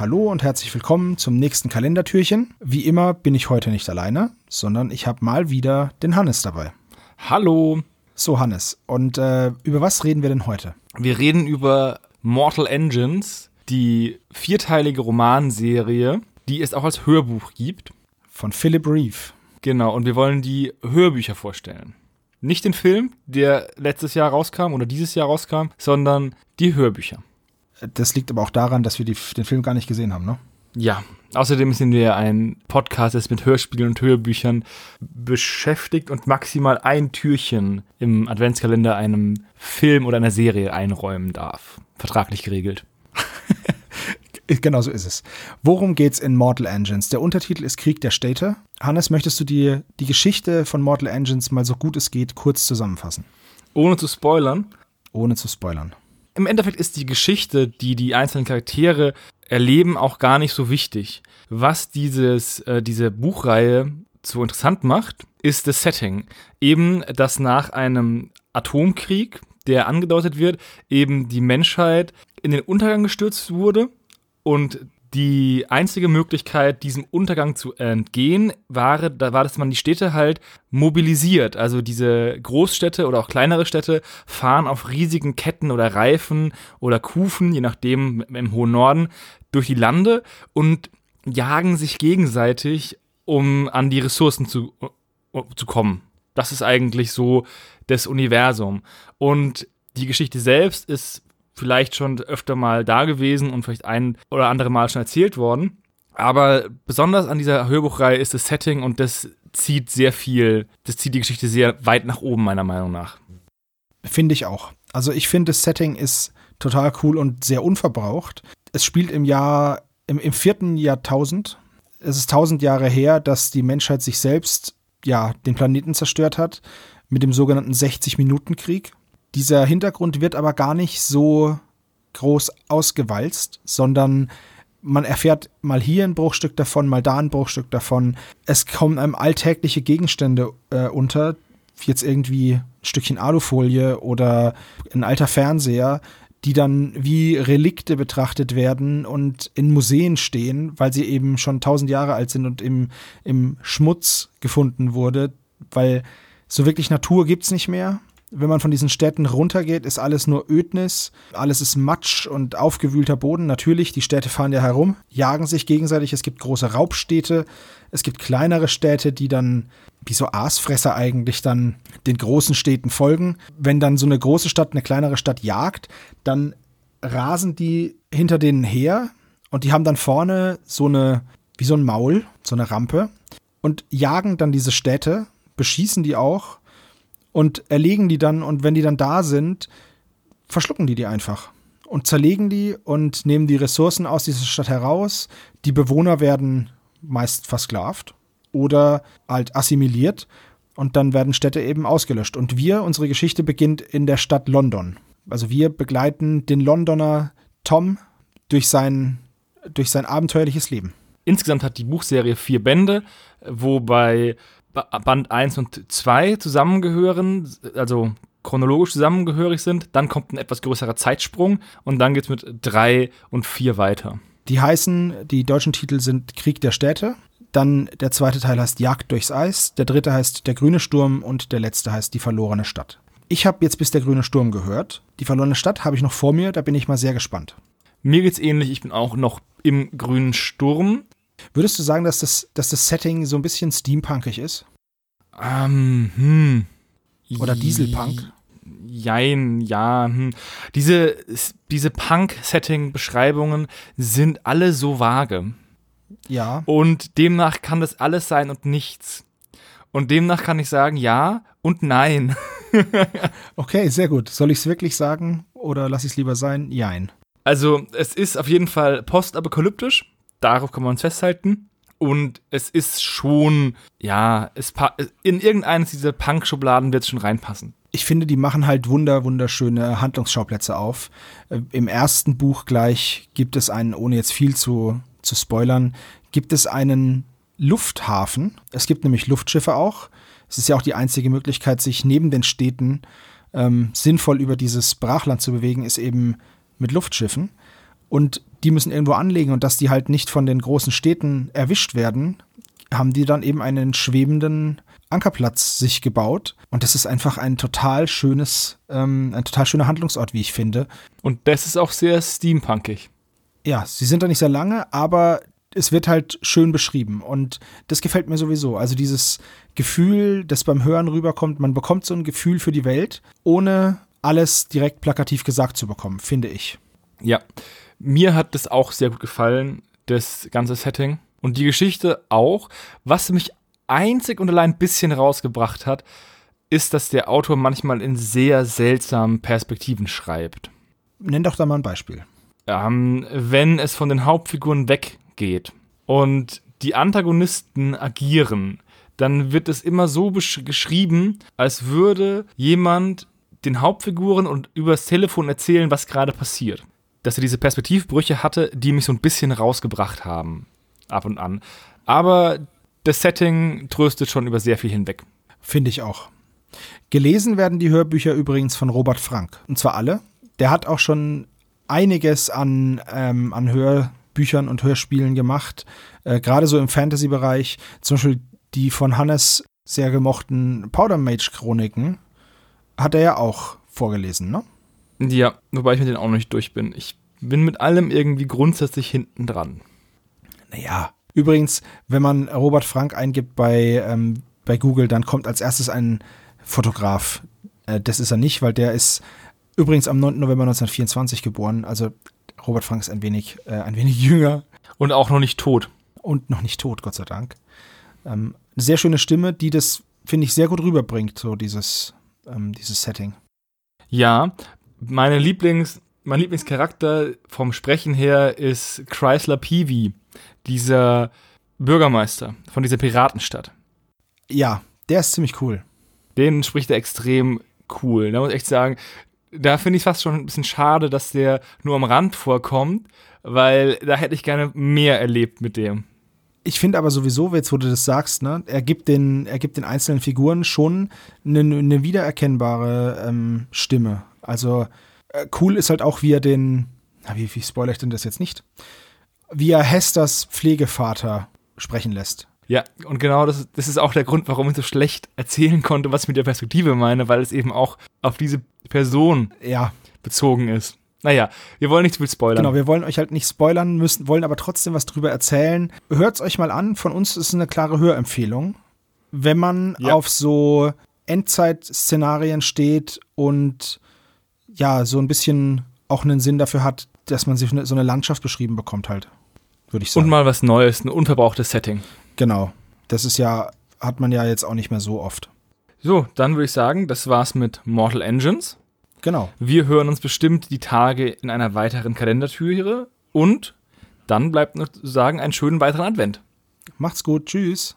Hallo und herzlich willkommen zum nächsten Kalendertürchen. Wie immer bin ich heute nicht alleine, sondern ich habe mal wieder den Hannes dabei. Hallo. So, Hannes, und äh, über was reden wir denn heute? Wir reden über Mortal Engines, die vierteilige Romanserie, die es auch als Hörbuch gibt. Von Philip Reeve. Genau, und wir wollen die Hörbücher vorstellen. Nicht den Film, der letztes Jahr rauskam oder dieses Jahr rauskam, sondern die Hörbücher. Das liegt aber auch daran, dass wir die, den Film gar nicht gesehen haben, ne? Ja, außerdem sind wir ein Podcast, das mit Hörspielen und Hörbüchern beschäftigt und maximal ein Türchen im Adventskalender einem Film oder einer Serie einräumen darf. Vertraglich geregelt. genau so ist es. Worum geht's in Mortal Engines? Der Untertitel ist Krieg der Städte. Hannes, möchtest du dir die Geschichte von Mortal Engines mal so gut es geht kurz zusammenfassen? Ohne zu spoilern. Ohne zu spoilern im Endeffekt ist die Geschichte, die die einzelnen Charaktere erleben, auch gar nicht so wichtig. Was dieses, äh, diese Buchreihe so interessant macht, ist das Setting. Eben, dass nach einem Atomkrieg, der angedeutet wird, eben die Menschheit in den Untergang gestürzt wurde und die einzige Möglichkeit, diesem Untergang zu entgehen, war, da war, dass man die Städte halt mobilisiert. Also diese Großstädte oder auch kleinere Städte fahren auf riesigen Ketten oder Reifen oder Kufen, je nachdem im hohen Norden, durch die Lande und jagen sich gegenseitig, um an die Ressourcen zu, zu kommen. Das ist eigentlich so das Universum. Und die Geschichte selbst ist vielleicht schon öfter mal da gewesen und vielleicht ein oder andere Mal schon erzählt worden. Aber besonders an dieser Hörbuchreihe ist das Setting und das zieht sehr viel, das zieht die Geschichte sehr weit nach oben, meiner Meinung nach. Finde ich auch. Also ich finde, das Setting ist total cool und sehr unverbraucht. Es spielt im Jahr, im, im vierten Jahrtausend. Es ist tausend Jahre her, dass die Menschheit sich selbst, ja, den Planeten zerstört hat mit dem sogenannten 60-Minuten-Krieg. Dieser Hintergrund wird aber gar nicht so groß ausgewalzt, sondern man erfährt mal hier ein Bruchstück davon, mal da ein Bruchstück davon. Es kommen einem alltägliche Gegenstände äh, unter, jetzt irgendwie ein Stückchen Alufolie oder ein alter Fernseher, die dann wie Relikte betrachtet werden und in Museen stehen, weil sie eben schon tausend Jahre alt sind und im, im Schmutz gefunden wurde, weil so wirklich Natur gibt es nicht mehr. Wenn man von diesen Städten runtergeht, ist alles nur Ödnis, alles ist Matsch und aufgewühlter Boden. Natürlich, die Städte fahren ja herum, jagen sich gegenseitig. Es gibt große Raubstädte, es gibt kleinere Städte, die dann wie so Aasfresser eigentlich dann den großen Städten folgen. Wenn dann so eine große Stadt eine kleinere Stadt jagt, dann rasen die hinter denen her und die haben dann vorne so eine, wie so ein Maul, so eine Rampe und jagen dann diese Städte, beschießen die auch und erlegen die dann und wenn die dann da sind, verschlucken die die einfach und zerlegen die und nehmen die Ressourcen aus dieser Stadt heraus. Die Bewohner werden meist versklavt oder halt assimiliert und dann werden Städte eben ausgelöscht. Und wir, unsere Geschichte beginnt in der Stadt London. Also wir begleiten den Londoner Tom durch sein, durch sein abenteuerliches Leben. Insgesamt hat die Buchserie vier Bände, wobei Band 1 und 2 zusammengehören, also chronologisch zusammengehörig sind. Dann kommt ein etwas größerer Zeitsprung und dann geht es mit 3 und 4 weiter. Die heißen, die deutschen Titel sind Krieg der Städte. Dann der zweite Teil heißt Jagd durchs Eis. Der dritte heißt Der grüne Sturm und der letzte heißt Die verlorene Stadt. Ich habe jetzt bis der grüne Sturm gehört. Die verlorene Stadt habe ich noch vor mir, da bin ich mal sehr gespannt. Mir geht's ähnlich, ich bin auch noch im grünen Sturm. Würdest du sagen, dass das, dass das Setting so ein bisschen steampunkig ist? Ähm, hm. Oder Dieselpunk? Jein, ja. Hm. Diese, diese Punk-Setting-Beschreibungen sind alle so vage. Ja. Und demnach kann das alles sein und nichts. Und demnach kann ich sagen ja und nein. okay, sehr gut. Soll ich es wirklich sagen oder lasse ich es lieber sein? Jein. Also, es ist auf jeden Fall postapokalyptisch. Darauf kann man uns festhalten. Und es ist schon, ja, es in irgendeines dieser Punk-Schubladen wird es schon reinpassen. Ich finde, die machen halt wunder, wunderschöne Handlungsschauplätze auf. Äh, Im ersten Buch gleich gibt es einen, ohne jetzt viel zu, zu spoilern, gibt es einen Lufthafen. Es gibt nämlich Luftschiffe auch. Es ist ja auch die einzige Möglichkeit, sich neben den Städten ähm, sinnvoll über dieses Brachland zu bewegen, ist eben mit Luftschiffen. Und die müssen irgendwo anlegen und dass die halt nicht von den großen Städten erwischt werden, haben die dann eben einen schwebenden Ankerplatz sich gebaut. Und das ist einfach ein total schönes, ähm, ein total schöner Handlungsort, wie ich finde. Und das ist auch sehr steampunkig. Ja, sie sind da nicht sehr lange, aber es wird halt schön beschrieben und das gefällt mir sowieso. Also dieses Gefühl, das beim Hören rüberkommt, man bekommt so ein Gefühl für die Welt, ohne alles direkt plakativ gesagt zu bekommen, finde ich. Ja, mir hat das auch sehr gut gefallen, das ganze Setting und die Geschichte auch. Was mich einzig und allein ein bisschen rausgebracht hat, ist, dass der Autor manchmal in sehr seltsamen Perspektiven schreibt. Nenn doch da mal ein Beispiel. Ähm, wenn es von den Hauptfiguren weg geht und die Antagonisten agieren, dann wird es immer so geschrieben, als würde jemand den Hauptfiguren und übers Telefon erzählen, was gerade passiert. Dass er diese Perspektivbrüche hatte, die mich so ein bisschen rausgebracht haben, ab und an. Aber das Setting tröstet schon über sehr viel hinweg. Finde ich auch. Gelesen werden die Hörbücher übrigens von Robert Frank. Und zwar alle. Der hat auch schon einiges an, ähm, an Hör Büchern und Hörspielen gemacht, äh, gerade so im Fantasy-Bereich. Zum Beispiel die von Hannes sehr gemochten Powder Mage Chroniken hat er ja auch vorgelesen, ne? Ja, wobei ich mit denen auch noch nicht durch bin. Ich bin mit allem irgendwie grundsätzlich hinten dran. Naja, übrigens, wenn man Robert Frank eingibt bei, ähm, bei Google, dann kommt als erstes ein Fotograf. Äh, das ist er nicht, weil der ist übrigens am 9. November 1924 geboren. Also Robert Frank ist ein wenig, äh, ein wenig jünger. Und auch noch nicht tot. Und noch nicht tot, Gott sei Dank. Ähm, eine sehr schöne Stimme, die das, finde ich, sehr gut rüberbringt, so dieses, ähm, dieses Setting. Ja, meine Lieblings, mein Lieblingscharakter vom Sprechen her ist Chrysler Peavy, dieser Bürgermeister von dieser Piratenstadt. Ja, der ist ziemlich cool. Den spricht er extrem cool. Da muss ich echt sagen, da finde ich fast schon ein bisschen schade, dass der nur am Rand vorkommt, weil da hätte ich gerne mehr erlebt mit dem. Ich finde aber sowieso, jetzt wo du das sagst, ne, er gibt den, er gibt den einzelnen Figuren schon eine, eine wiedererkennbare ähm, Stimme. Also äh, cool ist halt auch, wie er den, na, wie, wie spoilere ich denn das jetzt nicht? Wie er Hesters Pflegevater sprechen lässt. Ja, und genau das, das ist auch der Grund, warum ich so schlecht erzählen konnte, was ich mit der Perspektive meine, weil es eben auch auf diese Person ja. bezogen ist. Naja, wir wollen nicht zu viel spoilern. Genau, wir wollen euch halt nicht spoilern müssen, wollen aber trotzdem was drüber erzählen. Hört es euch mal an, von uns ist es eine klare Hörempfehlung. Wenn man ja. auf so Endzeit-Szenarien steht und ja, so ein bisschen auch einen Sinn dafür hat, dass man sich so eine Landschaft beschrieben bekommt, halt, würde ich sagen. Und mal was Neues, ein unverbrauchtes Setting. Genau. Das ist ja, hat man ja jetzt auch nicht mehr so oft. So, dann würde ich sagen, das war's mit Mortal Engines. Genau. Wir hören uns bestimmt die Tage in einer weiteren Kalendertüre und dann bleibt noch zu sagen, einen schönen weiteren Advent. Macht's gut. Tschüss.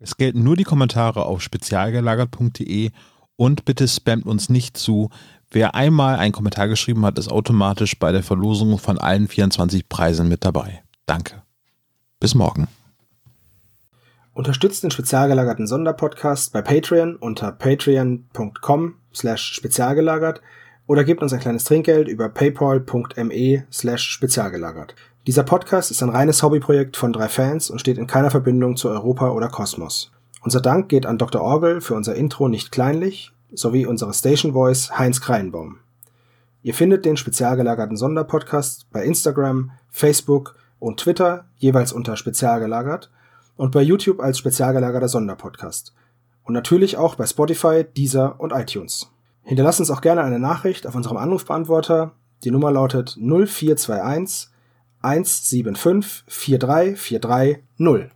es gelten nur die Kommentare auf spezialgelagert.de und bitte spammt uns nicht zu. Wer einmal einen Kommentar geschrieben hat, ist automatisch bei der Verlosung von allen 24 Preisen mit dabei. Danke. Bis morgen. Unterstützt den spezialgelagerten Sonderpodcast bei Patreon unter patreon.com slash spezialgelagert oder gebt uns ein kleines Trinkgeld über paypal.me slash spezialgelagert. Dieser Podcast ist ein reines Hobbyprojekt von drei Fans und steht in keiner Verbindung zu Europa oder Kosmos. Unser Dank geht an Dr. Orgel für unser Intro nicht kleinlich, sowie unsere Station Voice Heinz Kreinbaum. Ihr findet den spezialgelagerten Sonderpodcast bei Instagram, Facebook und Twitter jeweils unter spezialgelagert und bei YouTube als spezialgelagerter Sonderpodcast. Und natürlich auch bei Spotify, Deezer und iTunes. Hinterlasst uns auch gerne eine Nachricht auf unserem Anrufbeantworter. Die Nummer lautet 0421 175 4343 0.